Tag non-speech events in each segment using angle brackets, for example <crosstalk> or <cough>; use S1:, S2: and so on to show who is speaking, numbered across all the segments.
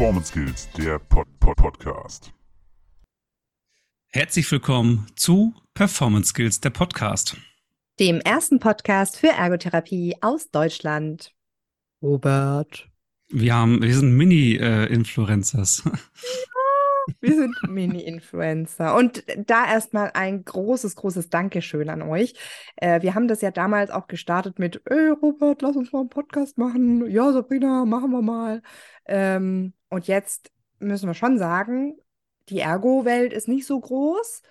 S1: Performance Skills, der Pod -Pod Podcast.
S2: Herzlich willkommen zu Performance Skills, der Podcast.
S3: Dem ersten Podcast für Ergotherapie aus Deutschland. Robert.
S2: Wir haben, wir sind Mini-Influencers.
S3: Wir sind Mini-Influencer. Und da erstmal ein großes, großes Dankeschön an euch. Äh, wir haben das ja damals auch gestartet mit, ey Robert, lass uns mal einen Podcast machen. Ja, Sabrina, machen wir mal. Ähm, und jetzt müssen wir schon sagen, die Ergo-Welt ist nicht so groß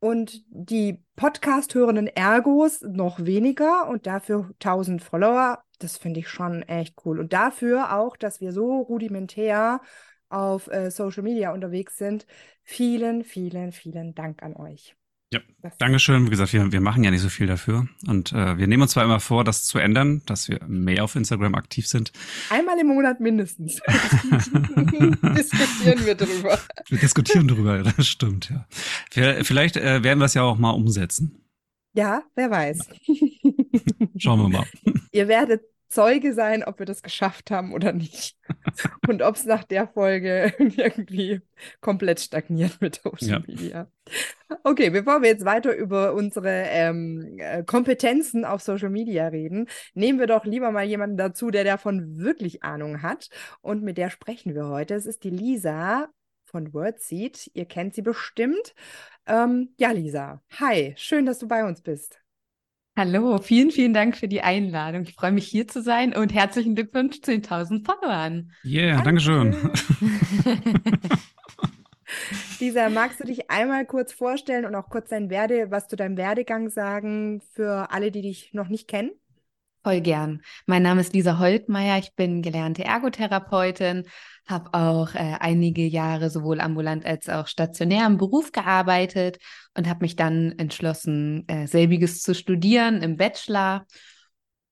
S3: und die Podcast-hörenden Ergos noch weniger und dafür 1000 Follower. Das finde ich schon echt cool. Und dafür auch, dass wir so rudimentär auf äh, Social Media unterwegs sind. Vielen, vielen, vielen Dank an euch.
S2: Ja, Dankeschön. Wie gesagt, wir, wir machen ja nicht so viel dafür. Und äh, wir nehmen uns zwar immer vor, das zu ändern, dass wir mehr auf Instagram aktiv sind.
S3: Einmal im Monat mindestens. <laughs> diskutieren wir drüber.
S2: Wir diskutieren drüber, das stimmt, ja. Vielleicht äh, werden wir es ja auch mal umsetzen.
S3: Ja, wer weiß.
S2: Schauen wir mal.
S3: Ihr werdet Zeuge sein, ob wir das geschafft haben oder nicht. <laughs> Und ob es nach der Folge irgendwie komplett stagniert mit Social ja. Media. Okay, bevor wir jetzt weiter über unsere ähm, äh, Kompetenzen auf Social Media reden, nehmen wir doch lieber mal jemanden dazu, der davon wirklich Ahnung hat. Und mit der sprechen wir heute. Es ist die Lisa von Wordseed. Ihr kennt sie bestimmt. Ähm, ja, Lisa, hi, schön, dass du bei uns bist.
S4: Hallo, vielen, vielen Dank für die Einladung. Ich freue mich hier zu sein und herzlichen Glückwunsch zu den 1000 Followern.
S2: Yeah, Dankeschön. <laughs>
S3: Lisa, magst du dich einmal kurz vorstellen und auch kurz dein Werde, was zu deinem Werdegang sagen für alle, die dich noch nicht kennen?
S4: Voll gern. Mein Name ist Lisa Holtmeier. Ich bin gelernte Ergotherapeutin, habe auch äh, einige Jahre sowohl ambulant als auch stationär im Beruf gearbeitet und habe mich dann entschlossen, äh, selbiges zu studieren im Bachelor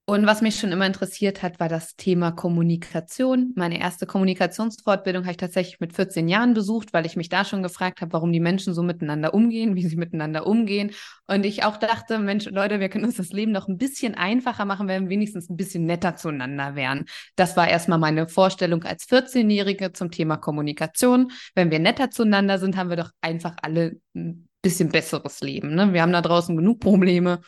S4: und was mich schon immer interessiert hat, war das Thema Kommunikation. Meine erste Kommunikationsfortbildung habe ich tatsächlich mit 14 Jahren besucht, weil ich mich da schon gefragt habe, warum die Menschen so miteinander umgehen, wie sie miteinander umgehen. Und ich auch dachte, Mensch, Leute, wir können uns das Leben noch ein bisschen einfacher machen, wenn wir wenigstens ein bisschen netter zueinander wären. Das war erstmal meine Vorstellung als 14-Jährige zum Thema Kommunikation. Wenn wir netter zueinander sind, haben wir doch einfach alle ein bisschen besseres Leben. Ne? Wir haben da draußen genug Probleme.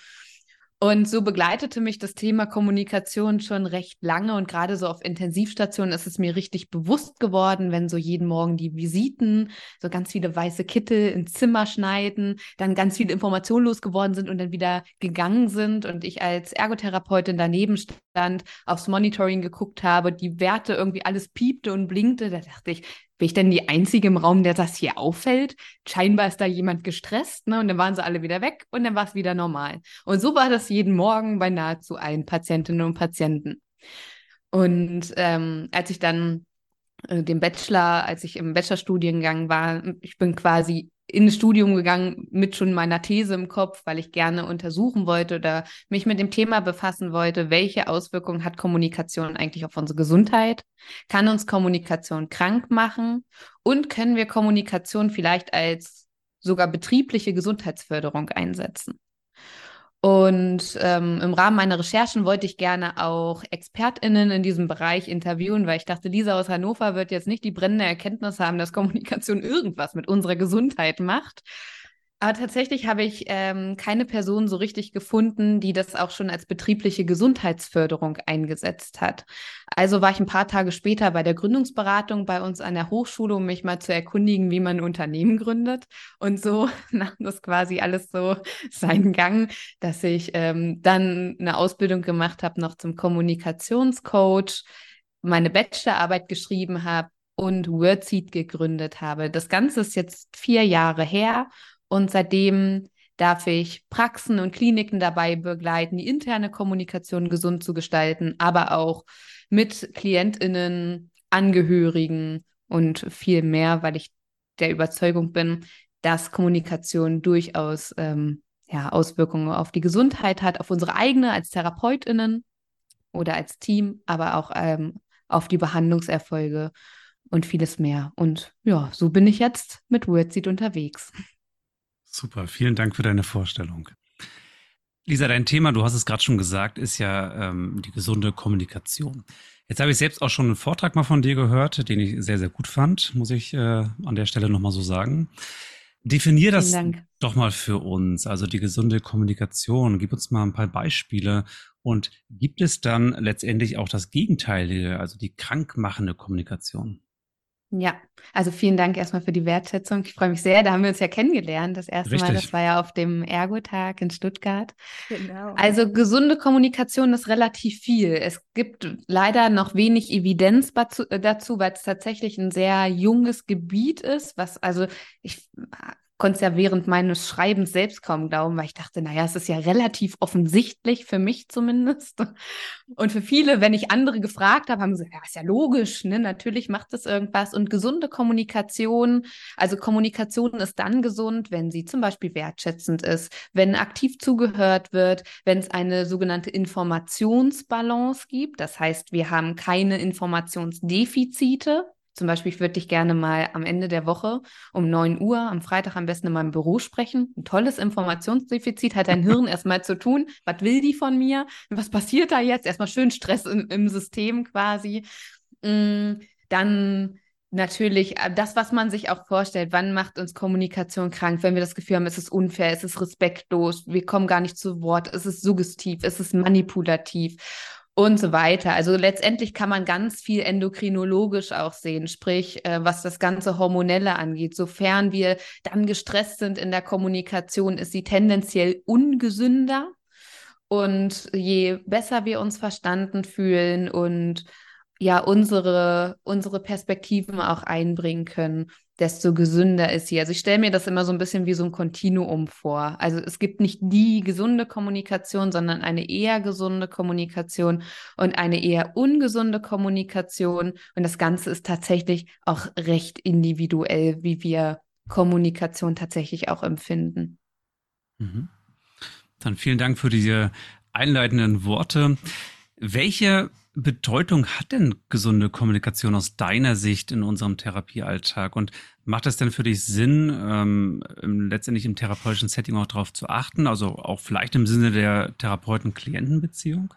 S4: Und so begleitete mich das Thema Kommunikation schon recht lange. Und gerade so auf Intensivstationen ist es mir richtig bewusst geworden, wenn so jeden Morgen die Visiten, so ganz viele weiße Kittel ins Zimmer schneiden, dann ganz viele Informationen losgeworden sind und dann wieder gegangen sind. Und ich als Ergotherapeutin daneben stand, aufs Monitoring geguckt habe, die Werte irgendwie alles piepte und blinkte, da dachte ich, bin ich denn die Einzige im Raum, der das hier auffällt? Scheinbar ist da jemand gestresst, ne? Und dann waren sie alle wieder weg und dann war es wieder normal. Und so war das jeden Morgen bei nahezu allen Patientinnen und Patienten. Und ähm, als ich dann äh, den Bachelor, als ich im Bachelorstudiengang war, ich bin quasi ins Studium gegangen mit schon meiner These im Kopf, weil ich gerne untersuchen wollte oder mich mit dem Thema befassen wollte, welche Auswirkungen hat Kommunikation eigentlich auf unsere Gesundheit? Kann uns Kommunikation krank machen? Und können wir Kommunikation vielleicht als sogar betriebliche Gesundheitsförderung einsetzen? Und ähm, im Rahmen meiner Recherchen wollte ich gerne auch ExpertInnen in diesem Bereich interviewen, weil ich dachte, Lisa aus Hannover wird jetzt nicht die brennende Erkenntnis haben, dass Kommunikation irgendwas mit unserer Gesundheit macht. Aber tatsächlich habe ich ähm, keine Person so richtig gefunden, die das auch schon als betriebliche Gesundheitsförderung eingesetzt hat. Also war ich ein paar Tage später bei der Gründungsberatung bei uns an der Hochschule, um mich mal zu erkundigen, wie man ein Unternehmen gründet. Und so <laughs> nahm das quasi alles so seinen Gang, dass ich ähm, dann eine Ausbildung gemacht habe, noch zum Kommunikationscoach, meine Bachelorarbeit geschrieben habe und Wordseed gegründet habe. Das Ganze ist jetzt vier Jahre her und seitdem darf ich Praxen und Kliniken dabei begleiten, die interne Kommunikation gesund zu gestalten, aber auch mit KlientInnen, Angehörigen und viel mehr, weil ich der Überzeugung bin, dass Kommunikation durchaus ähm, ja, Auswirkungen auf die Gesundheit hat, auf unsere eigene als TherapeutInnen oder als Team, aber auch ähm, auf die Behandlungserfolge und vieles mehr. Und ja, so bin ich jetzt mit Wordseed unterwegs.
S2: Super, vielen Dank für deine Vorstellung. Lisa, dein Thema, du hast es gerade schon gesagt, ist ja ähm, die gesunde Kommunikation. Jetzt habe ich selbst auch schon einen Vortrag mal von dir gehört, den ich sehr, sehr gut fand, muss ich äh, an der Stelle nochmal so sagen. Definier das doch mal für uns, also die gesunde Kommunikation. Gib uns mal ein paar Beispiele. Und gibt es dann letztendlich auch das Gegenteilige, also die krankmachende Kommunikation?
S4: Ja, also vielen Dank erstmal für die Wertschätzung. Ich freue mich sehr. Da haben wir uns ja kennengelernt. Das erste Richtig. Mal, das war ja auf dem Ergotag in Stuttgart. Genau. Also gesunde Kommunikation ist relativ viel. Es gibt leider noch wenig Evidenz dazu, weil es tatsächlich ein sehr junges Gebiet ist, was also ich konnte es ja während meines Schreibens selbst kaum glauben, weil ich dachte, naja, es ist ja relativ offensichtlich, für mich zumindest. Und für viele, wenn ich andere gefragt habe, haben sie gesagt, ja, ist ja logisch, ne? natürlich macht das irgendwas. Und gesunde Kommunikation, also Kommunikation ist dann gesund, wenn sie zum Beispiel wertschätzend ist, wenn aktiv zugehört wird, wenn es eine sogenannte Informationsbalance gibt. Das heißt, wir haben keine Informationsdefizite, zum Beispiel, ich würde dich gerne mal am Ende der Woche um 9 Uhr am Freitag am besten in meinem Büro sprechen. Ein tolles Informationsdefizit hat dein Hirn <laughs> erstmal zu tun. Was will die von mir? Was passiert da jetzt? Erstmal schön Stress im, im System quasi. Mm, dann natürlich äh, das, was man sich auch vorstellt. Wann macht uns Kommunikation krank? Wenn wir das Gefühl haben, es ist unfair, es ist respektlos, wir kommen gar nicht zu Wort, es ist suggestiv, es ist manipulativ und so weiter. Also letztendlich kann man ganz viel endokrinologisch auch sehen, sprich, äh, was das ganze Hormonelle angeht. Sofern wir dann gestresst sind in der Kommunikation, ist sie tendenziell ungesünder. Und je besser wir uns verstanden fühlen und ja unsere, unsere Perspektiven auch einbringen können, desto gesünder ist sie. Also ich stelle mir das immer so ein bisschen wie so ein Kontinuum vor. Also es gibt nicht die gesunde Kommunikation, sondern eine eher gesunde Kommunikation und eine eher ungesunde Kommunikation. Und das Ganze ist tatsächlich auch recht individuell, wie wir Kommunikation tatsächlich auch empfinden.
S2: Mhm. Dann vielen Dank für diese einleitenden Worte. Welche Bedeutung hat denn gesunde Kommunikation aus deiner Sicht in unserem Therapiealltag? Und macht es denn für dich Sinn, ähm, letztendlich im therapeutischen Setting auch darauf zu achten? Also auch vielleicht im Sinne der Therapeuten-Klienten-Beziehung?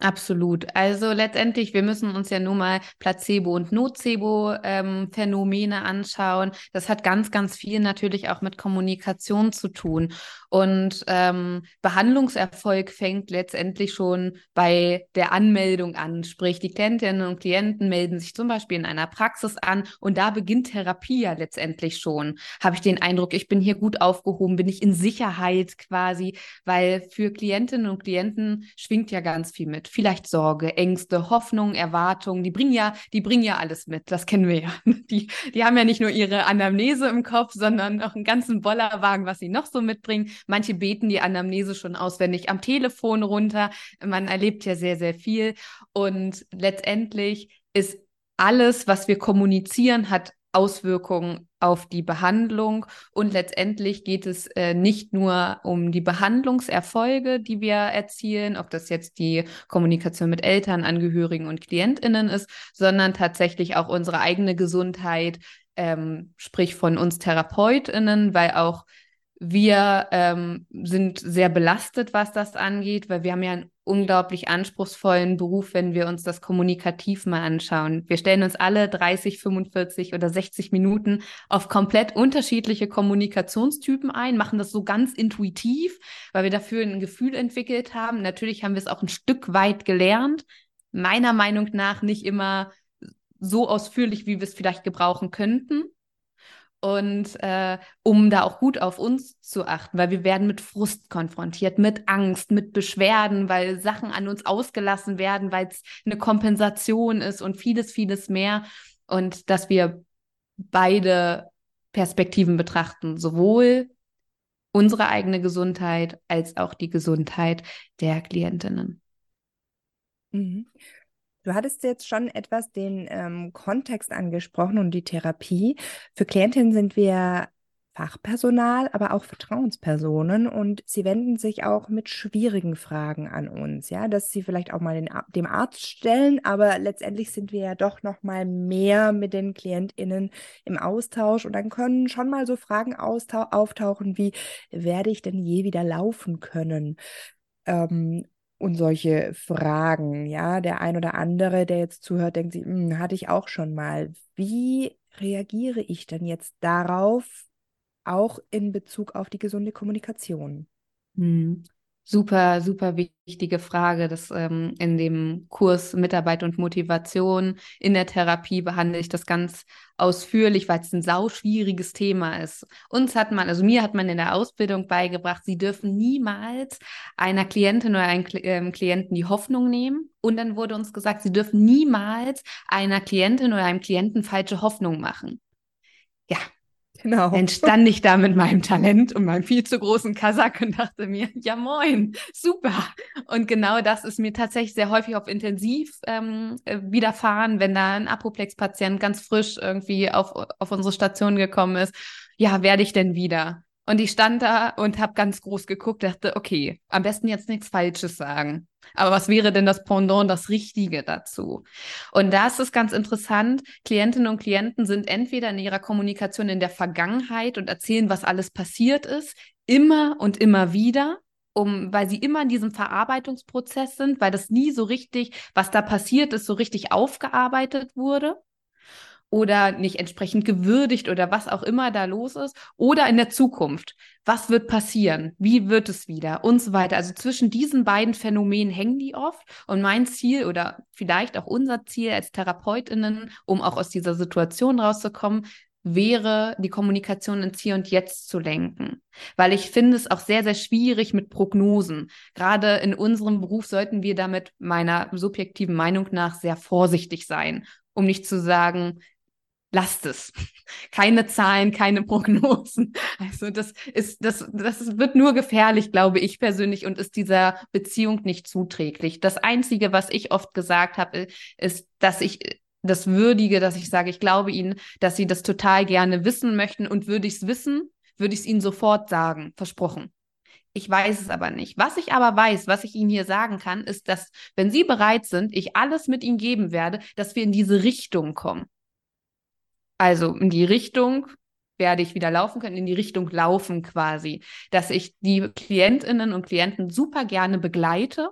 S4: Absolut. Also letztendlich, wir müssen uns ja nur mal Placebo- und Nocebo-Phänomene ähm, anschauen. Das hat ganz, ganz viel natürlich auch mit Kommunikation zu tun. Und ähm, Behandlungserfolg fängt letztendlich schon bei der Anmeldung an. Sprich, die Klientinnen und Klienten melden sich zum Beispiel in einer Praxis an und da beginnt Therapie ja letztendlich schon. Habe ich den Eindruck, ich bin hier gut aufgehoben, bin ich in Sicherheit quasi, weil für Klientinnen und Klienten schwingt ja ganz viel mit vielleicht Sorge, Ängste, Hoffnung, Erwartungen. Die bringen ja, die bringen ja alles mit. Das kennen wir ja. <laughs> Die, die haben ja nicht nur ihre Anamnese im Kopf, sondern auch einen ganzen Bollerwagen, was sie noch so mitbringen. Manche beten die Anamnese schon auswendig am Telefon runter. Man erlebt ja sehr, sehr viel. Und letztendlich ist alles, was wir kommunizieren, hat Auswirkungen auf die Behandlung. Und letztendlich geht es äh, nicht nur um die Behandlungserfolge, die wir erzielen, ob das jetzt die Kommunikation mit Eltern, Angehörigen und Klientinnen ist, sondern tatsächlich auch unsere eigene Gesundheit, ähm, sprich von uns Therapeutinnen, weil auch wir ähm, sind sehr belastet, was das angeht, weil wir haben ja einen unglaublich anspruchsvollen Beruf, wenn wir uns das kommunikativ mal anschauen. Wir stellen uns alle 30, 45 oder 60 Minuten auf komplett unterschiedliche Kommunikationstypen ein, machen das so ganz intuitiv, weil wir dafür ein Gefühl entwickelt haben. Natürlich haben wir es auch ein Stück weit gelernt. Meiner Meinung nach nicht immer so ausführlich, wie wir es vielleicht gebrauchen könnten und äh, um da auch gut auf uns zu achten, weil wir werden mit Frust konfrontiert, mit Angst, mit Beschwerden, weil Sachen an uns ausgelassen werden, weil es eine Kompensation ist und vieles, vieles mehr. Und dass wir beide Perspektiven betrachten, sowohl unsere eigene Gesundheit als auch die Gesundheit der Klientinnen.
S3: Mhm. Du hattest jetzt schon etwas den ähm, Kontext angesprochen und die Therapie. Für Klientinnen sind wir Fachpersonal, aber auch Vertrauenspersonen und sie wenden sich auch mit schwierigen Fragen an uns, ja, dass sie vielleicht auch mal den, dem Arzt stellen, aber letztendlich sind wir ja doch noch mal mehr mit den KlientInnen im Austausch und dann können schon mal so Fragen auftauchen wie, werde ich denn je wieder laufen können? Ähm, und solche Fragen, ja, der ein oder andere, der jetzt zuhört, denkt sich, hm, hatte ich auch schon mal. Wie reagiere ich denn jetzt darauf, auch in Bezug auf die gesunde Kommunikation?
S4: Hm. Super, super wichtige Frage. Das ähm, in dem Kurs Mitarbeit und Motivation in der Therapie behandle ich das ganz ausführlich, weil es ein sauschwieriges Thema ist. Uns hat man, also mir hat man in der Ausbildung beigebracht, sie dürfen niemals einer Klientin oder einem ähm, Klienten die Hoffnung nehmen. Und dann wurde uns gesagt, sie dürfen niemals einer Klientin oder einem Klienten falsche Hoffnung machen. Ja, Genau. Dann stand ich da mit meinem Talent und meinem viel zu großen Kasach und dachte mir, ja moin, super. Und genau das ist mir tatsächlich sehr häufig auf Intensiv ähm, äh, widerfahren, wenn da ein Apoplex-Patient ganz frisch irgendwie auf, auf unsere Station gekommen ist. Ja, werde ich denn wieder? Und ich stand da und habe ganz groß geguckt, dachte, okay, am besten jetzt nichts Falsches sagen. Aber was wäre denn das Pendant, das Richtige dazu? Und da ist ganz interessant. Klientinnen und Klienten sind entweder in ihrer Kommunikation in der Vergangenheit und erzählen, was alles passiert ist, immer und immer wieder, um, weil sie immer in diesem Verarbeitungsprozess sind, weil das nie so richtig, was da passiert ist, so richtig aufgearbeitet wurde oder nicht entsprechend gewürdigt oder was auch immer da los ist oder in der Zukunft. Was wird passieren? Wie wird es wieder? Und so weiter. Also zwischen diesen beiden Phänomenen hängen die oft. Und mein Ziel oder vielleicht auch unser Ziel als Therapeutinnen, um auch aus dieser Situation rauszukommen, wäre, die Kommunikation ins Hier und Jetzt zu lenken. Weil ich finde es auch sehr, sehr schwierig mit Prognosen. Gerade in unserem Beruf sollten wir damit meiner subjektiven Meinung nach sehr vorsichtig sein, um nicht zu sagen, lasst es. Keine Zahlen, keine Prognosen. Also das ist, das, das wird nur gefährlich, glaube ich persönlich, und ist dieser Beziehung nicht zuträglich. Das Einzige, was ich oft gesagt habe, ist, dass ich das würdige, dass ich sage, ich glaube Ihnen, dass Sie das total gerne wissen möchten und würde ich es wissen, würde ich es Ihnen sofort sagen, versprochen. Ich weiß es aber nicht. Was ich aber weiß, was ich Ihnen hier sagen kann, ist, dass, wenn Sie bereit sind, ich alles mit Ihnen geben werde, dass wir in diese Richtung kommen. Also in die Richtung werde ich wieder laufen können, in die Richtung laufen quasi, dass ich die Klientinnen und Klienten super gerne begleite.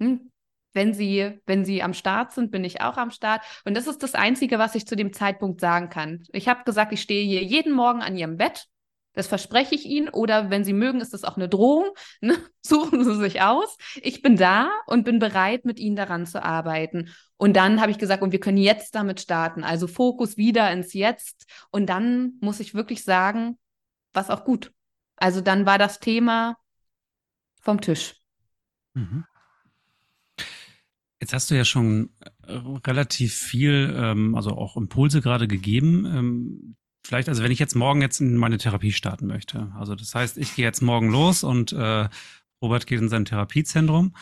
S4: Hm? Wenn sie, wenn sie am Start sind, bin ich auch am Start. Und das ist das Einzige, was ich zu dem Zeitpunkt sagen kann. Ich habe gesagt, ich stehe hier jeden Morgen an ihrem Bett das verspreche ich Ihnen. Oder wenn Sie mögen, ist das auch eine Drohung. Ne? <laughs> Suchen Sie sich aus. Ich bin da und bin bereit, mit Ihnen daran zu arbeiten. Und dann habe ich gesagt, und wir können jetzt damit starten. Also Fokus wieder ins Jetzt. Und dann muss ich wirklich sagen, was auch gut. Also dann war das Thema vom Tisch. Mhm.
S2: Jetzt hast du ja schon äh, relativ viel, ähm, also auch Impulse gerade gegeben. Ähm, vielleicht, also wenn ich jetzt morgen jetzt in meine Therapie starten möchte, also das heißt, ich gehe jetzt morgen los und äh, Robert geht in sein Therapiezentrum.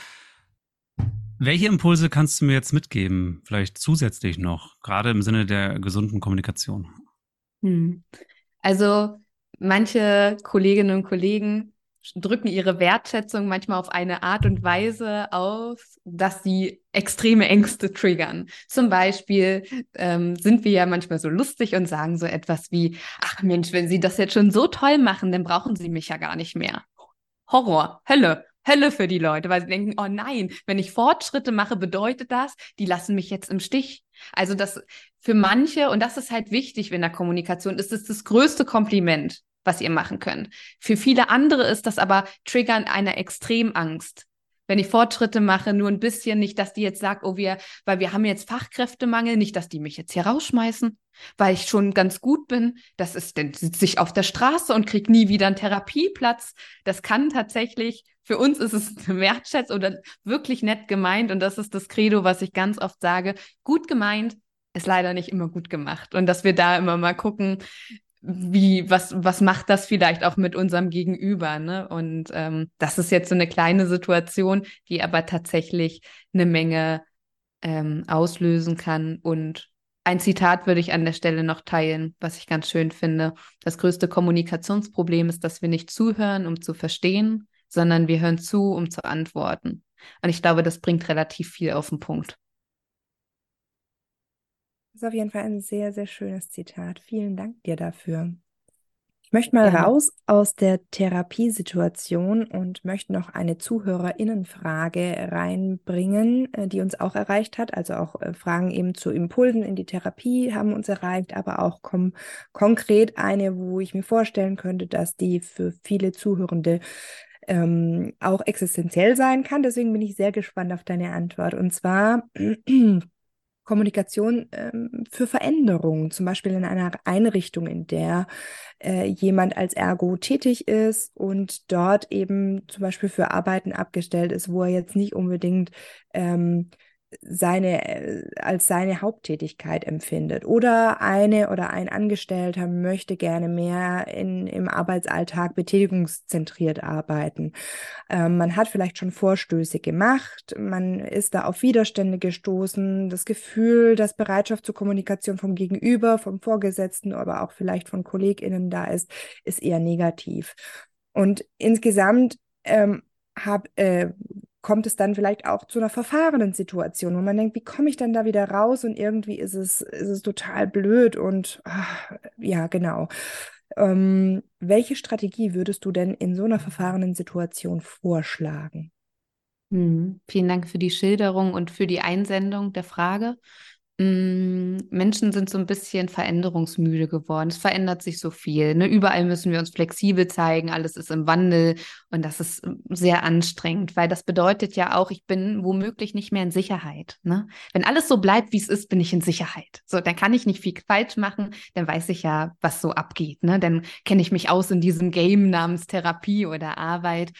S2: Welche Impulse kannst du mir jetzt mitgeben, vielleicht zusätzlich noch, gerade im Sinne der gesunden Kommunikation?
S4: Hm. Also manche Kolleginnen und Kollegen drücken ihre Wertschätzung manchmal auf eine Art und Weise aus, dass sie extreme Ängste triggern. Zum Beispiel ähm, sind wir ja manchmal so lustig und sagen so etwas wie, ach Mensch, wenn Sie das jetzt schon so toll machen, dann brauchen Sie mich ja gar nicht mehr. Horror, Hölle. Hölle für die Leute, weil sie denken, oh nein, wenn ich Fortschritte mache, bedeutet das, die lassen mich jetzt im Stich. Also das für manche, und das ist halt wichtig in der Kommunikation, ist es das größte Kompliment was ihr machen könnt. Für viele andere ist das aber Triggern einer Extremangst. Wenn ich Fortschritte mache, nur ein bisschen, nicht, dass die jetzt sagt, oh, wir, weil wir haben jetzt Fachkräftemangel, nicht, dass die mich jetzt hier rausschmeißen, weil ich schon ganz gut bin. Das ist, dann sitze ich auf der Straße und kriege nie wieder einen Therapieplatz. Das kann tatsächlich, für uns ist es <laughs> eine Wertschätzung oder wirklich nett gemeint. Und das ist das Credo, was ich ganz oft sage. Gut gemeint, ist leider nicht immer gut gemacht. Und dass wir da immer mal gucken, wie, was, was macht das vielleicht auch mit unserem Gegenüber, ne? Und ähm, das ist jetzt so eine kleine Situation, die aber tatsächlich eine Menge ähm, auslösen kann und ein Zitat würde ich an der Stelle noch teilen, was ich ganz schön finde. Das größte Kommunikationsproblem ist, dass wir nicht zuhören, um zu verstehen, sondern wir hören zu, um zu antworten. Und ich glaube, das bringt relativ viel auf den Punkt.
S3: Das ist auf jeden Fall ein sehr, sehr schönes Zitat. Vielen Dank dir dafür. Ich möchte mal Gerne. raus aus der Therapiesituation und möchte noch eine Zuhörerinnenfrage reinbringen, äh, die uns auch erreicht hat. Also auch äh, Fragen eben zu Impulsen in die Therapie haben uns erreicht, aber auch kom konkret eine, wo ich mir vorstellen könnte, dass die für viele Zuhörende ähm, auch existenziell sein kann. Deswegen bin ich sehr gespannt auf deine Antwort. Und zwar <clears throat> Kommunikation ähm, für Veränderungen, zum Beispiel in einer Einrichtung, in der äh, jemand als Ergo tätig ist und dort eben zum Beispiel für Arbeiten abgestellt ist, wo er jetzt nicht unbedingt ähm, seine, als seine Haupttätigkeit empfindet. Oder eine oder ein Angestellter möchte gerne mehr in, im Arbeitsalltag betätigungszentriert arbeiten. Ähm, man hat vielleicht schon Vorstöße gemacht, man ist da auf Widerstände gestoßen, das Gefühl, dass Bereitschaft zur Kommunikation vom Gegenüber, vom Vorgesetzten, aber auch vielleicht von KollegInnen da ist, ist eher negativ. Und insgesamt ähm, hab, äh, kommt es dann vielleicht auch zu einer verfahrenen Situation, wo man denkt, wie komme ich denn da wieder raus? Und irgendwie ist es, ist es total blöd und ach, ja, genau. Ähm, welche Strategie würdest du denn in so einer verfahrenen Situation vorschlagen?
S4: Hm, vielen Dank für die Schilderung und für die Einsendung der Frage. Mm, Menschen sind so ein bisschen veränderungsmüde geworden. Es verändert sich so viel. Ne? Überall müssen wir uns flexibel zeigen, alles ist im Wandel und das ist ähm, sehr anstrengend, weil das bedeutet ja auch, ich bin womöglich nicht mehr in Sicherheit. Ne? Wenn alles so bleibt, wie es ist, bin ich in Sicherheit. So, dann kann ich nicht viel falsch machen, dann weiß ich ja, was so abgeht. Ne? Dann kenne ich mich aus in diesem Game namens Therapie oder Arbeit.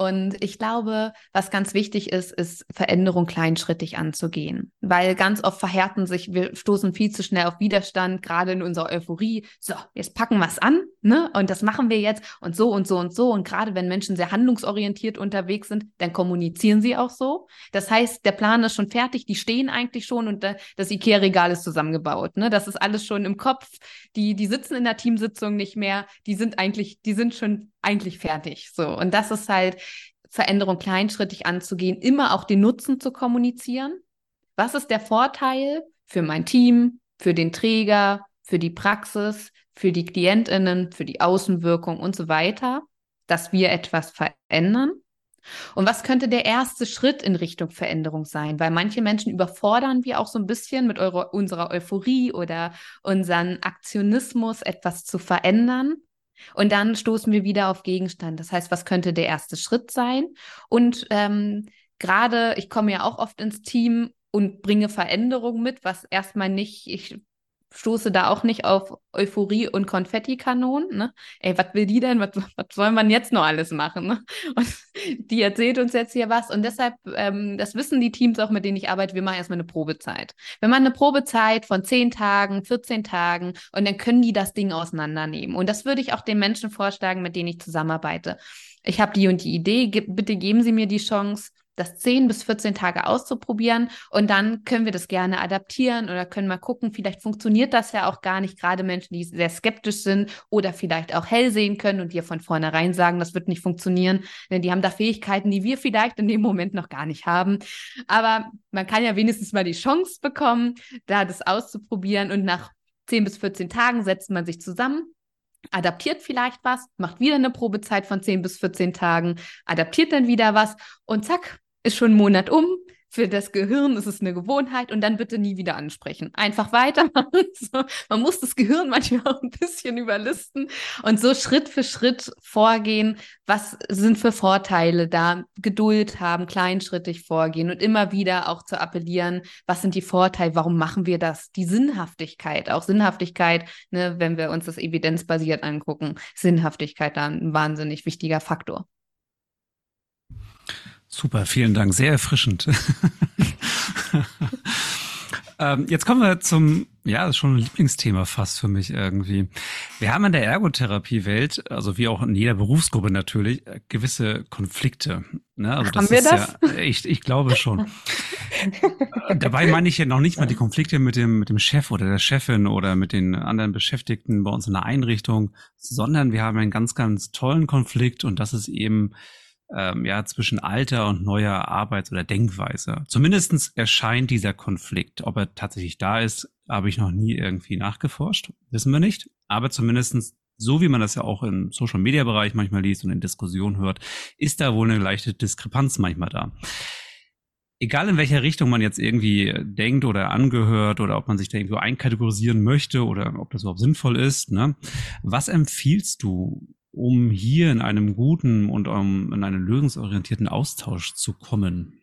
S4: Und ich glaube, was ganz wichtig ist, ist Veränderung kleinschrittig anzugehen, weil ganz oft verhärten sich, wir stoßen viel zu schnell auf Widerstand, gerade in unserer Euphorie. So, jetzt packen wir es an, ne? Und das machen wir jetzt und so und so und so. Und gerade wenn Menschen sehr handlungsorientiert unterwegs sind, dann kommunizieren sie auch so. Das heißt, der Plan ist schon fertig, die stehen eigentlich schon und das Ikea-Regal ist zusammengebaut, ne? Das ist alles schon im Kopf. Die, die sitzen in der Teamsitzung nicht mehr, die sind eigentlich, die sind schon eigentlich fertig. So. Und das ist halt Veränderung kleinschrittig anzugehen, immer auch den Nutzen zu kommunizieren. Was ist der Vorteil für mein Team, für den Träger, für die Praxis, für die KlientInnen, für die Außenwirkung und so weiter, dass wir etwas verändern? Und was könnte der erste Schritt in Richtung Veränderung sein? Weil manche Menschen überfordern wir auch so ein bisschen mit eure, unserer Euphorie oder unseren Aktionismus, etwas zu verändern. Und dann stoßen wir wieder auf Gegenstand. Das heißt, was könnte der erste Schritt sein? Und ähm, gerade, ich komme ja auch oft ins Team und bringe Veränderungen mit, was erstmal nicht, ich stoße da auch nicht auf Euphorie und Konfettikanonen. Ne? Ey, was will die denn? Was, soll man jetzt noch alles machen? Ne? Und die erzählt uns jetzt hier was. Und deshalb, ähm, das wissen die Teams auch, mit denen ich arbeite, wir machen erstmal eine Probezeit. Wir machen eine Probezeit von 10 Tagen, 14 Tagen und dann können die das Ding auseinandernehmen. Und das würde ich auch den Menschen vorschlagen, mit denen ich zusammenarbeite. Ich habe die und die Idee, bitte geben Sie mir die Chance, das 10 bis 14 Tage auszuprobieren und dann können wir das gerne adaptieren oder können mal gucken, vielleicht funktioniert das ja auch gar nicht, gerade Menschen, die sehr skeptisch sind oder vielleicht auch hell sehen können und dir von vornherein sagen, das wird nicht funktionieren, denn die haben da Fähigkeiten, die wir vielleicht in dem Moment noch gar nicht haben. Aber man kann ja wenigstens mal die Chance bekommen, da das auszuprobieren und nach 10 bis 14 Tagen setzt man sich zusammen adaptiert vielleicht was, macht wieder eine Probezeit von 10 bis 14 Tagen, adaptiert dann wieder was und zack, ist schon ein Monat um. Für das Gehirn ist es eine Gewohnheit und dann bitte nie wieder ansprechen. Einfach weitermachen. <laughs> Man muss das Gehirn manchmal auch ein bisschen überlisten und so Schritt für Schritt vorgehen. Was sind für Vorteile da? Geduld haben, kleinschrittig vorgehen und immer wieder auch zu appellieren, was sind die Vorteile? Warum machen wir das? Die Sinnhaftigkeit, auch Sinnhaftigkeit, ne, wenn wir uns das evidenzbasiert angucken, Sinnhaftigkeit da ein wahnsinnig wichtiger Faktor.
S2: Super, vielen Dank. Sehr erfrischend. <laughs> ähm, jetzt kommen wir zum Ja, das ist schon ein Lieblingsthema fast für mich irgendwie. Wir haben in der Ergotherapiewelt, also wie auch in jeder Berufsgruppe natürlich, gewisse Konflikte. Ne? Also
S3: haben wir das?
S2: Ja, <laughs> ich, ich glaube schon. Dabei meine ich ja noch nicht mal die Konflikte mit dem, mit dem Chef oder der Chefin oder mit den anderen Beschäftigten bei uns in der Einrichtung, sondern wir haben einen ganz, ganz tollen Konflikt und das ist eben ähm, ja, zwischen alter und neuer Arbeits- oder Denkweise. Zumindestens erscheint dieser Konflikt. Ob er tatsächlich da ist, habe ich noch nie irgendwie nachgeforscht. Wissen wir nicht. Aber zumindestens so wie man das ja auch im Social Media Bereich manchmal liest und in Diskussionen hört, ist da wohl eine leichte Diskrepanz manchmal da. Egal in welcher Richtung man jetzt irgendwie denkt oder angehört oder ob man sich da irgendwo einkategorisieren möchte oder ob das überhaupt sinnvoll ist, ne? Was empfiehlst du um hier in einem guten und um, in einen lösungsorientierten Austausch zu kommen?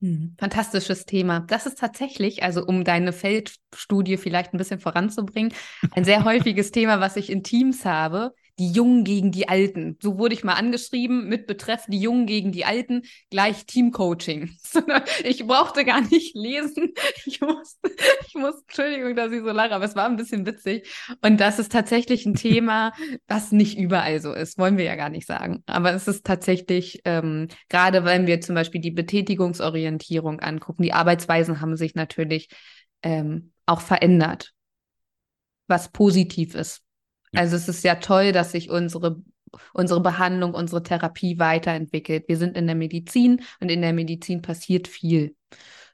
S4: Hm, fantastisches Thema. Das ist tatsächlich, also um deine Feldstudie vielleicht ein bisschen voranzubringen, ein sehr <laughs> häufiges Thema, was ich in Teams habe, die Jungen gegen die Alten. So wurde ich mal angeschrieben mit Betreff die Jungen gegen die Alten, gleich Teamcoaching. <laughs> ich brauchte gar nicht lesen. <laughs> Ich musste, ich musste, Entschuldigung, dass ich so lache, aber es war ein bisschen witzig. Und das ist tatsächlich ein Thema, was nicht überall so ist, wollen wir ja gar nicht sagen. Aber es ist tatsächlich, ähm, gerade wenn wir zum Beispiel die Betätigungsorientierung angucken, die Arbeitsweisen haben sich natürlich ähm, auch verändert, was positiv ist. Also es ist ja toll, dass sich unsere unsere Behandlung, unsere Therapie weiterentwickelt. Wir sind in der Medizin und in der Medizin passiert viel.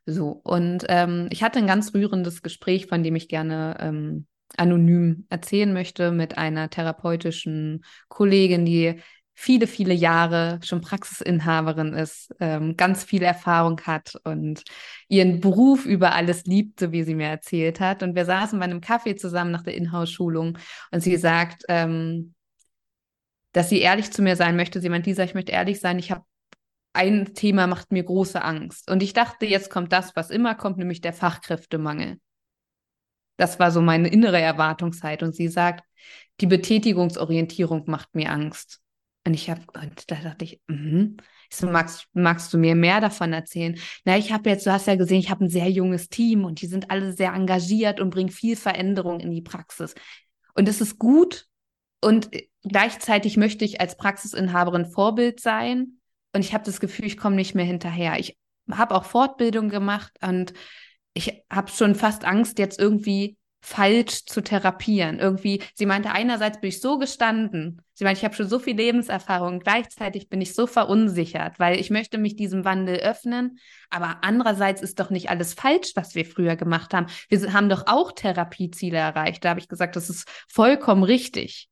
S4: So, und ähm, ich hatte ein ganz rührendes Gespräch, von dem ich gerne ähm, anonym erzählen möchte, mit einer therapeutischen Kollegin, die viele, viele Jahre schon Praxisinhaberin ist, ähm, ganz viel Erfahrung hat und ihren Beruf über alles liebte, wie sie mir erzählt hat. Und wir saßen bei einem Kaffee zusammen nach der Inhouse-Schulung und sie sagt, ähm, dass sie ehrlich zu mir sein möchte. Sie meint, Lisa, ich möchte ehrlich sein, ich habe ein Thema macht mir große Angst. Und ich dachte, jetzt kommt das, was immer kommt, nämlich der Fachkräftemangel. Das war so meine innere Erwartungszeit. Und sie sagt, die Betätigungsorientierung macht mir Angst. Und ich habe, und da dachte ich, mhm. Ich so, magst, magst du mir mehr davon erzählen? Na, ich habe jetzt, du hast ja gesehen, ich habe ein sehr junges Team und die sind alle sehr engagiert und bringen viel Veränderung in die Praxis. Und das ist gut. Und gleichzeitig möchte ich als Praxisinhaberin Vorbild sein. Und ich habe das Gefühl, ich komme nicht mehr hinterher. Ich habe auch Fortbildung gemacht und ich habe schon fast Angst, jetzt irgendwie falsch zu therapieren. Irgendwie, sie meinte, einerseits bin ich so gestanden, sie meinte, ich habe schon so viel Lebenserfahrung, gleichzeitig bin ich so verunsichert, weil ich möchte mich diesem Wandel öffnen, aber andererseits ist doch nicht alles falsch, was wir früher gemacht haben. Wir haben doch auch Therapieziele erreicht. Da habe ich gesagt, das ist vollkommen richtig.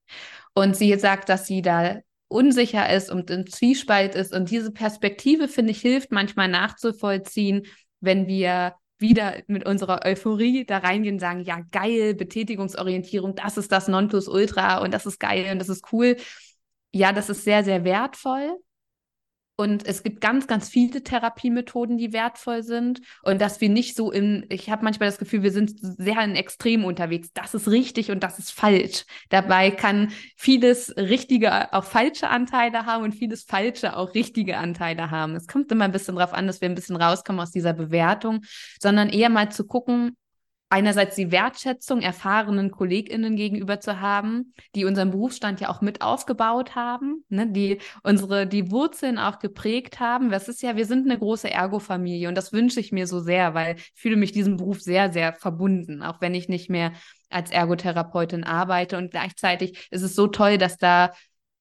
S4: Und sie sagt, dass sie da unsicher ist und im Zwiespalt ist. Und diese Perspektive, finde ich, hilft manchmal nachzuvollziehen, wenn wir wieder mit unserer Euphorie da reingehen und sagen, ja, geil, Betätigungsorientierung, das ist das Nonplusultra und das ist geil und das ist cool. Ja, das ist sehr, sehr wertvoll. Und es gibt ganz, ganz viele Therapiemethoden, die wertvoll sind. Und dass wir nicht so in, ich habe manchmal das Gefühl, wir sind sehr in Extrem unterwegs. Das ist richtig und das ist falsch. Dabei kann vieles richtige auch falsche Anteile haben und vieles falsche auch richtige Anteile haben. Es kommt immer ein bisschen darauf an, dass wir ein bisschen rauskommen aus dieser Bewertung, sondern eher mal zu gucken, einerseits die Wertschätzung erfahrenen KollegInnen gegenüber zu haben, die unseren Berufsstand ja auch mit aufgebaut haben, ne, die unsere, die Wurzeln auch geprägt haben. Das ist ja, wir sind eine große Ergo-Familie und das wünsche ich mir so sehr, weil ich fühle mich diesem Beruf sehr, sehr verbunden, auch wenn ich nicht mehr als Ergotherapeutin arbeite und gleichzeitig ist es so toll, dass da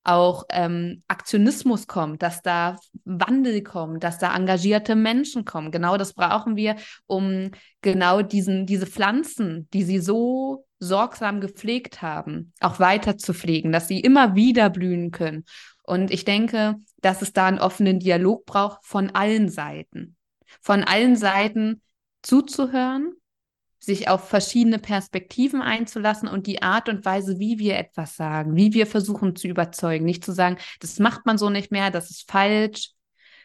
S4: auch ähm, Aktionismus kommt, dass da Wandel kommt, dass da engagierte Menschen kommen. Genau das brauchen wir, um genau diesen, diese Pflanzen, die sie so sorgsam gepflegt haben, auch weiter zu pflegen, dass sie immer wieder blühen können. Und ich denke, dass es da einen offenen Dialog braucht von allen Seiten. Von allen Seiten zuzuhören, sich auf verschiedene Perspektiven einzulassen und die Art und Weise, wie wir etwas sagen, wie wir versuchen zu überzeugen. Nicht zu sagen, das macht man so nicht mehr, das ist falsch,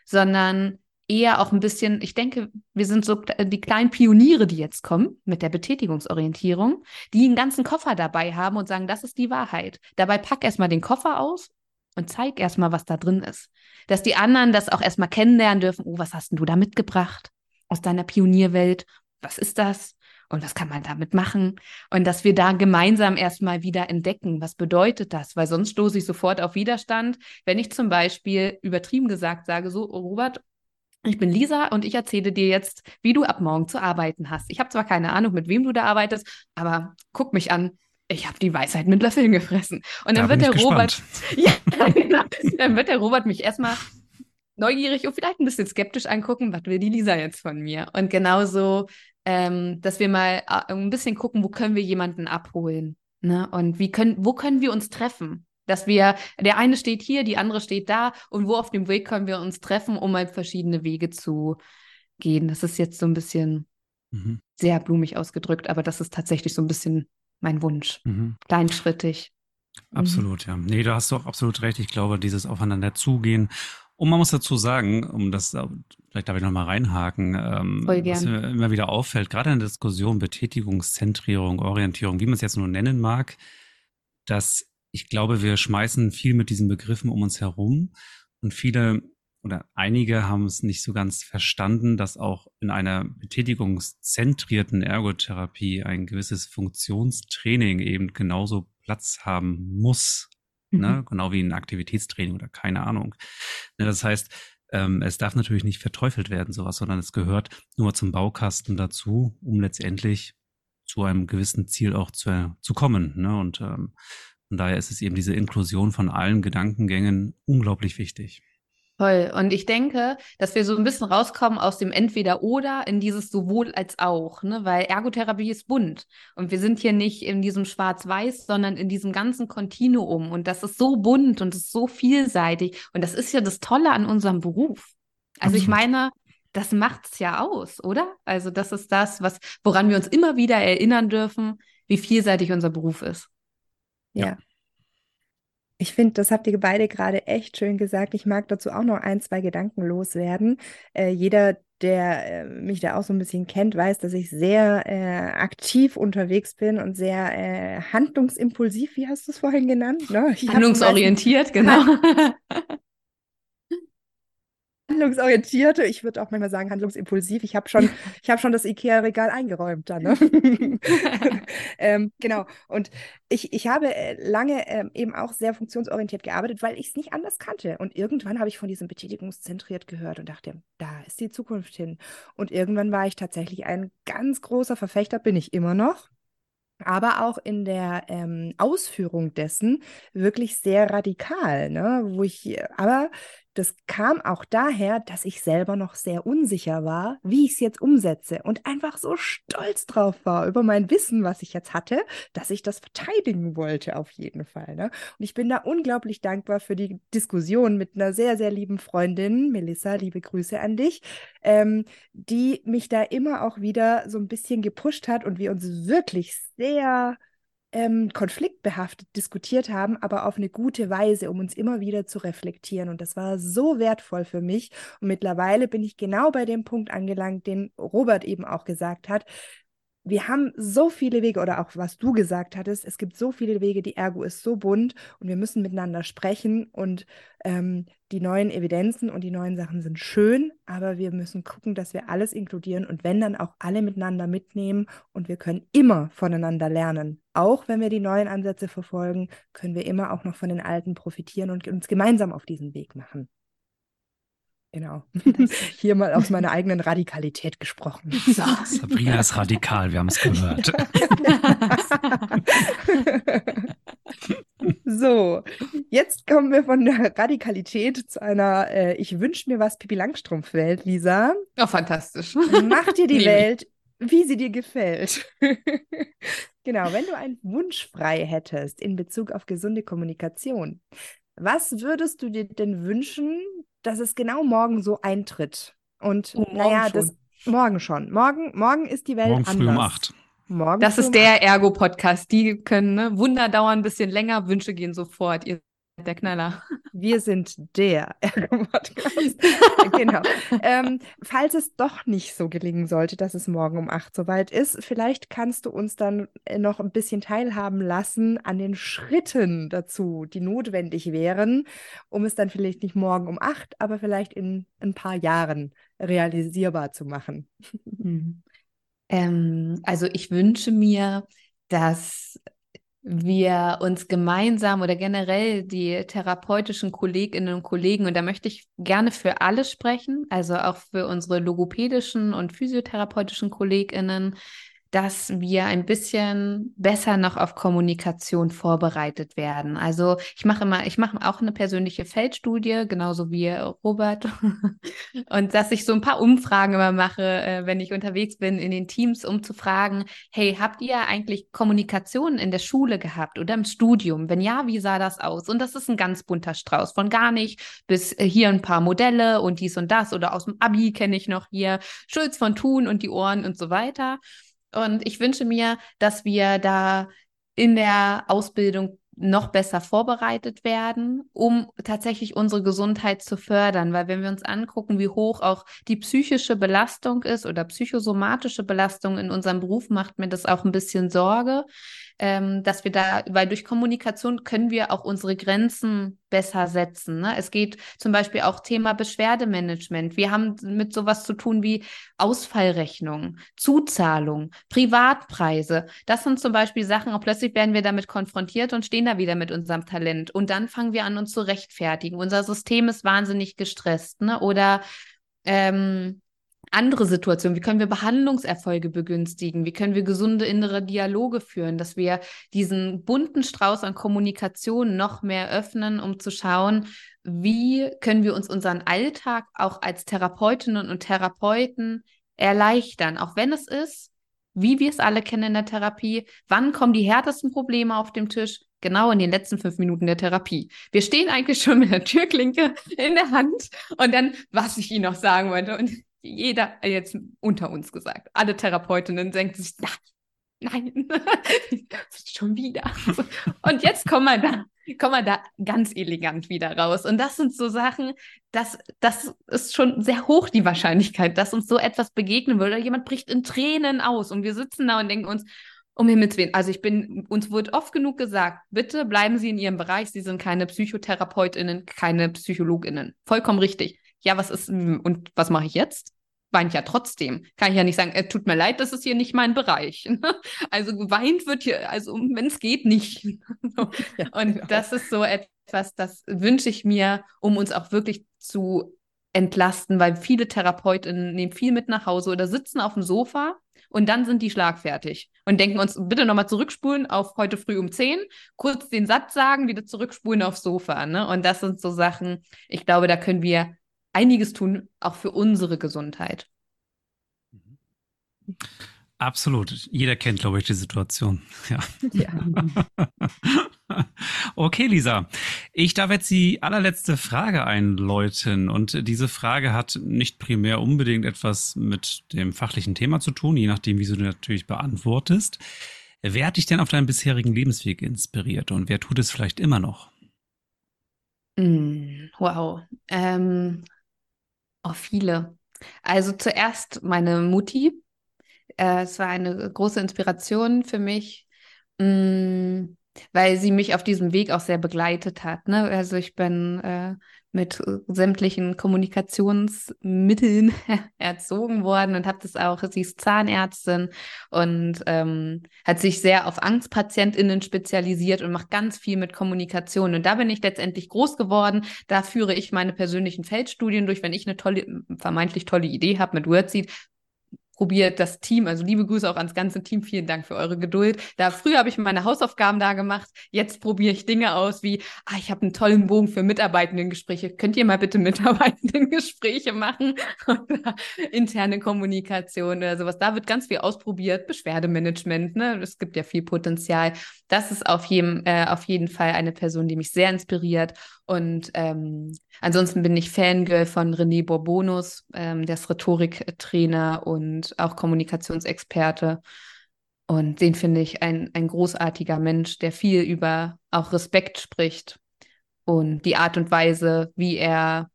S4: sondern eher auch ein bisschen, ich denke, wir sind so die kleinen Pioniere, die jetzt kommen mit der Betätigungsorientierung, die einen ganzen Koffer dabei haben und sagen, das ist die Wahrheit. Dabei pack erstmal den Koffer aus und zeig erstmal, was da drin ist. Dass die anderen das auch erstmal kennenlernen dürfen. Oh, was hast denn du da mitgebracht aus deiner Pionierwelt? Was ist das? Und was kann man damit machen? Und dass wir da gemeinsam erstmal wieder entdecken, was bedeutet das? Weil sonst stoße ich sofort auf Widerstand, wenn ich zum Beispiel übertrieben gesagt sage, so, Robert, ich bin Lisa und ich erzähle dir jetzt, wie du ab morgen zu arbeiten hast. Ich habe zwar keine Ahnung, mit wem du da arbeitest, aber guck mich an. Ich habe die Weisheit mit Löffeln gefressen. Und dann
S2: Da
S4: wird der
S2: ich
S4: Robert,
S2: gespannt. <laughs>
S4: ja, genau. Dann wird der Robert mich erstmal neugierig und vielleicht ein bisschen skeptisch angucken, was will die Lisa jetzt von mir? Und genauso, ähm, dass wir mal äh, ein bisschen gucken, wo können wir jemanden abholen? Ne? Und wie können, wo können wir uns treffen? Dass wir, der eine steht hier, die andere steht da und wo auf dem Weg können wir uns treffen, um mal verschiedene Wege zu gehen. Das ist jetzt so ein bisschen
S2: Mhm.
S4: sehr blumig ausgedrückt, aber das ist tatsächlich so ein bisschen mein Wunsch.
S2: Mhm.
S4: Kleinschrittig.
S2: Absolut, ja. Nee, da hast du auch absolut recht. Ich glaube, dieses Aufeinander zugehen. Und man muss dazu sagen, um das, äh, vielleicht darf ich nochmal reinhaken, ähm, was mir immer wieder auffällt, gerade in der Diskussion Betätigungszentrierung, Orientierung, wie man es jetzt nur nennen mag, dass ich glaube, wir schmeißen viel mit diesen Begriffen um uns herum. Und viele oder einige haben es nicht so ganz verstanden, dass auch in einer betätigungszentrierten Ergotherapie ein gewisses Funktionstraining eben genauso Platz haben muss, ne? genau wie ein Aktivitätstraining oder keine Ahnung. Ne, das heißt, ähm, es darf natürlich nicht verteufelt werden, sowas, sondern es gehört nur zum Baukasten dazu, um letztendlich zu einem gewissen Ziel auch zu, zu kommen. Ne? Und ähm, von daher ist es eben diese Inklusion von allen Gedankengängen unglaublich wichtig.
S4: Toll. Und ich denke, dass wir so ein bisschen rauskommen aus dem Entweder-Oder in dieses sowohl als auch, ne? Weil Ergotherapie ist bunt. Und wir sind hier nicht in diesem Schwarz-Weiß, sondern in diesem ganzen Kontinuum. Und das ist so bunt und es ist so vielseitig. Und das ist ja das Tolle an unserem Beruf. Also ich meine, das macht's ja aus, oder? Also das ist das, was, woran wir uns immer wieder erinnern dürfen, wie vielseitig unser Beruf ist.
S3: Ja. Ich finde, das habt ihr beide gerade echt schön gesagt. Ich mag dazu auch noch ein, zwei Gedanken loswerden. Äh, jeder, der äh, mich da auch so ein bisschen kennt, weiß, dass ich sehr äh, aktiv unterwegs bin und sehr äh, handlungsimpulsiv, wie hast du es vorhin genannt? Ne?
S4: Handlungsorientiert, genau. <laughs>
S3: handlungsorientierte, ich würde auch manchmal sagen handlungsimpulsiv. Ich habe schon, <laughs> ich habe schon das IKEA-Regal eingeräumt da, ne? <laughs> ähm, genau. Und ich, ich habe äh, lange ähm, eben auch sehr funktionsorientiert gearbeitet, weil ich es nicht anders kannte. Und irgendwann habe ich von diesem Betätigungszentriert gehört und dachte, da ist die Zukunft hin. Und irgendwann war ich tatsächlich ein ganz großer Verfechter, bin ich immer noch. Aber auch in der ähm, Ausführung dessen wirklich sehr radikal, ne? Wo ich, aber das kam auch daher, dass ich selber noch sehr unsicher war, wie ich es jetzt umsetze und einfach so stolz drauf war über mein Wissen, was ich jetzt hatte, dass ich das verteidigen wollte auf jeden Fall. Ne? Und ich bin da unglaublich dankbar für die Diskussion mit einer sehr, sehr lieben Freundin, Melissa, liebe Grüße an dich, ähm, die mich da immer auch wieder so ein bisschen gepusht hat und wir uns wirklich sehr ähm, konfliktbehaftet diskutiert haben, aber auf eine gute Weise, um uns immer wieder zu reflektieren. Und das war so wertvoll für mich. Und mittlerweile bin ich genau bei dem Punkt angelangt, den Robert eben auch gesagt hat. Wir haben so viele Wege, oder auch was du gesagt hattest, es gibt so viele Wege, die Ergo ist so bunt und wir müssen miteinander sprechen und ähm, die neuen Evidenzen und die neuen Sachen sind schön, aber wir müssen gucken, dass wir alles inkludieren und wenn dann auch alle miteinander mitnehmen und wir können immer voneinander lernen. Auch wenn wir die neuen Ansätze verfolgen, können wir immer auch noch von den alten profitieren und uns gemeinsam auf diesen Weg machen. Genau. <laughs> Hier mal aus meiner eigenen Radikalität gesprochen. <laughs>
S4: So.
S2: Sabrina ist radikal, wir haben es gehört. <laughs>
S3: So, jetzt kommen wir von der Radikalität zu einer äh, Ich wünsche mir was Pippi Langstrumpf-Welt, Lisa.
S4: Oh, fantastisch.
S3: Mach dir die. Welt, wie sie dir gefällt. genau, wenn du einen Wunsch frei hättest in Bezug auf gesunde Kommunikation, was würdest du dir denn wünschen, dass es genau morgen so eintritt? Und
S4: Oh, morgen
S3: naja,
S4: schon.
S3: das morgen schon. Morgen, morgen ist die Welt
S2: Morgen
S3: anders.
S2: früh um acht.
S3: Morgen
S4: Das ist der Ergo-Podcast. Die können, ne? Wunder dauern ein bisschen länger, Wünsche gehen sofort. Ihr der Knaller.
S3: Wir sind der <laughs> Ergo-Podcast. genau. Ähm, falls es doch nicht so gelingen sollte, dass es morgen um acht soweit ist, vielleicht kannst du uns dann äh, noch ein bisschen teilhaben lassen an den Schritten dazu, die notwendig wären, um es dann vielleicht nicht morgen um acht, aber vielleicht in ein paar Jahren realisierbar zu machen.
S4: Mhm. Ähm, also ich wünsche mir, dass wir uns gemeinsam oder generell die therapeutischen Kolleginnen und Kollegen, und da möchte ich gerne für alle sprechen, also auch für unsere logopädischen und physiotherapeutischen Kolleginnen, dass wir ein bisschen besser noch auf Kommunikation vorbereitet werden. Also ich mache immer, ich mache auch eine persönliche Feldstudie, genauso wie Robert. <laughs> Und dass ich so ein paar Umfragen immer mache, äh, wenn ich unterwegs bin in den Teams, um zu fragen, hey, habt ihr eigentlich Kommunikation in der Schule gehabt oder im Studium? Wenn ja, wie sah das aus? Und das ist ein ganz bunter Strauß, von gar nicht bis äh, hier ein paar Modelle und dies und das oder aus dem Abi kenne ich noch hier Schulz von Thun und die Ohren und so weiter. Und ich wünsche mir, dass wir da in der Ausbildung noch besser vorbereitet werden, um tatsächlich unsere Gesundheit zu fördern. Weil wenn wir uns angucken, wie hoch auch die psychische Belastung ist oder psychosomatische Belastung in unserem Beruf, macht mir das auch ein bisschen Sorge ähm, dass wir da, weil durch Kommunikation können wir auch unsere Grenzen besser setzen. Ne? Es geht zum Beispiel auch Thema Beschwerdemanagement. Wir haben mit sowas zu tun wie Ausfallrechnung, Zuzahlung, Privatpreise. Das sind zum Beispiel Sachen, auch plötzlich werden wir damit konfrontiert und stehen da wieder mit unserem Talent. Und dann fangen wir an, uns zu rechtfertigen. Unser System ist wahnsinnig gestresst. Ne? Oder ähm, andere Situationen? Wie können wir Behandlungserfolge begünstigen? Wie können wir gesunde innere Dialoge führen, dass wir diesen bunten Strauß an Kommunikation noch mehr öffnen, um zu schauen, wie können wir uns unseren Alltag auch als Therapeutinnen und Therapeuten erleichtern, auch wenn es ist, wie wir es alle kennen in der Therapie, wann kommen die härtesten Probleme auf dem Tisch? Genau in den letzten fünf Minuten der Therapie. Wir stehen eigentlich schon mit der Türklinke in der Hand und dann, was ich Ihnen noch sagen wollte. Und jeder, äh, jetzt unter uns gesagt, alle Therapeutinnen denken sich, nein, nein, <laughs> schon wieder. Und jetzt kommen wir da, kommen wir da ganz elegant wieder raus. Und das sind so Sachen, das, das ist schon sehr hoch die Wahrscheinlichkeit, dass uns so etwas begegnen würde. Jemand bricht in Tränen aus und wir sitzen da und denken uns, um Himmels Willen, also ich bin, uns wird oft genug gesagt, bitte bleiben Sie in Ihrem Bereich, Sie sind keine PsychotherapeutInnen, keine PsychologInnen. Vollkommen richtig ja, was ist, und was mache ich jetzt? Weint ja trotzdem. Kann ich ja nicht sagen, äh, tut mir leid, das ist hier nicht mein Bereich. <laughs> also geweint wird hier, also wenn es geht, nicht. <laughs> Ja, und genau. das ist so etwas, das wünsche ich mir, um uns auch wirklich zu entlasten, weil viele Therapeutinnen nehmen viel mit nach Hause oder sitzen auf dem Sofa und dann sind die schlagfertig und denken uns, bitte nochmal zurückspulen auf heute früh um 10, kurz den Satz sagen, wieder zurückspulen aufs Sofa. Ne? Und das sind so Sachen, ich glaube, da können wir einiges tun, auch für unsere Gesundheit.
S2: Absolut. Jeder kennt, glaube ich, die Situation. Ja. ja. <laughs> okay, Lisa. Ich darf jetzt die allerletzte Frage einläuten. Und diese Frage hat nicht primär unbedingt etwas mit dem fachlichen Thema zu tun, je nachdem, wie du natürlich beantwortest. Wer hat dich denn auf deinem bisherigen Lebensweg inspiriert und wer tut es vielleicht immer noch?
S4: Mm, wow. Ähm, Oh, viele. Also zuerst meine Mutti. Äh, es war eine große Inspiration für mich, mh, mm, weil sie mich auf diesem Weg auch sehr begleitet hat. Ne? Also ich bin äh, mit sämtlichen Kommunikationsmitteln <laughs> erzogen worden und habe das auch, sie ist Zahnärztin und ähm, hat sich sehr auf Angstpatientinnen spezialisiert und macht ganz viel mit Kommunikation. Und da bin ich letztendlich groß geworden. Da führe ich meine persönlichen Feldstudien durch. Wenn ich eine tolle, vermeintlich tolle Idee habe mit WordSeed, probiert das Team, also liebe Grüße auch ans ganze Team, vielen Dank für eure Geduld. Da früher habe ich meine Hausaufgaben da gemacht, jetzt probiere ich Dinge aus wie, ah, ich habe einen tollen Bogen für Mitarbeitendengespräche. Könnt ihr mal bitte <laughs> Mitarbeitendengespräche machen <laughs> oder interne Kommunikation oder sowas? Da wird ganz viel ausprobiert, Beschwerdemanagement, ne? Es gibt ja viel Potenzial. Das ist auf jeden, äh, auf jeden Fall eine Person, die mich sehr inspiriert und ähm, ansonsten bin ich Fangirl von René Bourbonus, ähm, der ist Rhetoriktrainer und auch Kommunikationsexperte. Und den finde ich ein, ein großartiger Mensch, der viel über auch Respekt spricht. Und die Art und Weise, wie er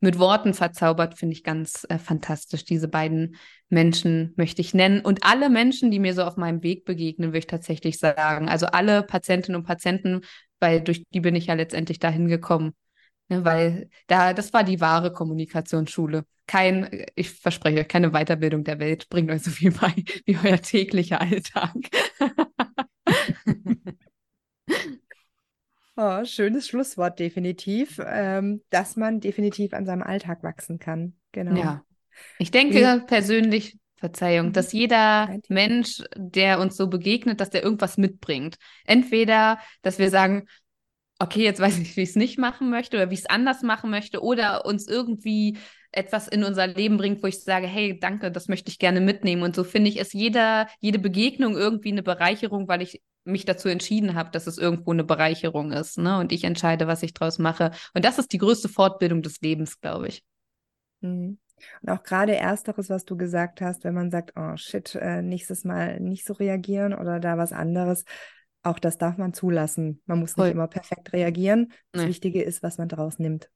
S4: mit Worten verzaubert, finde ich ganz äh, fantastisch. Diese beiden Menschen möchte ich nennen. Und alle Menschen, die mir so auf meinem Weg begegnen, würde ich tatsächlich sagen. Also alle Patientinnen und Patienten weil durch die bin ich ja letztendlich dahin gekommen. Ne, weil da, das war die wahre Kommunikationsschule. Kein, ich verspreche euch, keine Weiterbildung der Welt bringt euch so viel bei <laughs> wie euer täglicher Alltag. <laughs>
S3: Oh, schönes Schlusswort, definitiv, ähm, dass man definitiv an seinem Alltag wachsen kann. Genau.
S4: Ja. Ich denke
S3: Wie-
S4: persönlich, Verzeihung,
S3: Mhm.
S4: dass jeder. Mensch, der uns so begegnet, dass der irgendwas mitbringt. Entweder, dass wir sagen, okay, jetzt weiß ich, wie ich es nicht machen möchte oder wie ich es anders machen möchte oder uns irgendwie etwas in unser Leben bringt, wo ich sage, hey, danke, das möchte ich gerne mitnehmen. Und so finde ich, ist jeder, jede Begegnung irgendwie eine Bereicherung, weil ich mich dazu entschieden habe, dass es irgendwo eine Bereicherung ist. Ne? Und ich entscheide, was ich draus mache. Und das ist die größte Fortbildung des Lebens, glaube ich.
S3: Mhm. Und auch gerade ersteres, was du gesagt hast, wenn man sagt, oh shit, äh, nächstes Mal nicht so reagieren oder da was anderes, auch das darf man zulassen. Man muss
S4: Voll.
S3: nicht immer perfekt reagieren. Das
S4: Nee.
S3: Wichtige ist, was man daraus nimmt.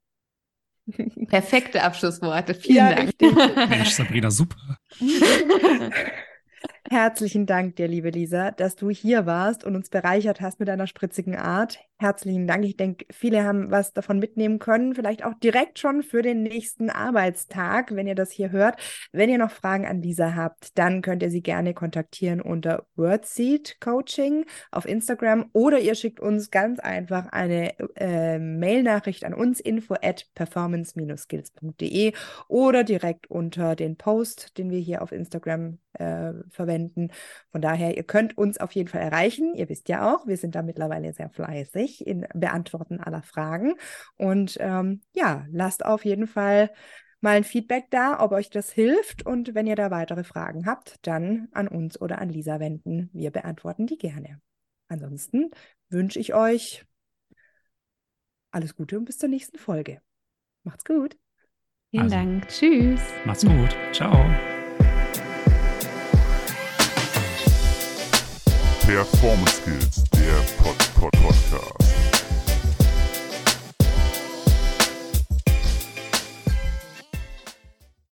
S3: <laughs>
S4: Perfekte Abschlussworte. <laughs> Vielen
S3: Ja,
S4: Dank.
S3: richtig.
S2: Mensch, Sabrina, super. <laughs>
S3: Herzlichen Dank dir, liebe Lisa, dass du hier warst und uns bereichert hast mit deiner spritzigen Art. Herzlichen Dank. Ich denke, viele haben was davon mitnehmen können, vielleicht auch direkt schon für den nächsten Arbeitstag, wenn ihr das hier hört. Wenn ihr noch Fragen an Lisa habt, dann könnt ihr sie gerne kontaktieren unter Wordseed Coaching auf Instagram oder ihr schickt uns ganz einfach eine äh, Mailnachricht an uns info at performance-skills.de oder direkt unter den Post, den wir hier auf Instagram äh, verwenden. Von daher, ihr könnt uns auf jeden Fall erreichen. Ihr wisst ja auch, wir sind da mittlerweile sehr fleißig in Beantworten aller Fragen. Und ähm, ja, lasst auf jeden Fall mal ein Feedback da, ob euch das hilft. Und wenn ihr da weitere Fragen habt, dann an uns oder an Lisa wenden. Wir beantworten die gerne. Ansonsten wünsche ich euch alles Gute und bis zur nächsten Folge. Macht's gut.
S4: Vielen
S2: Also.
S4: Dank. Tschüss.
S2: Macht's gut. Ciao.
S1: Performance Skills, der Pod Pod Podcast.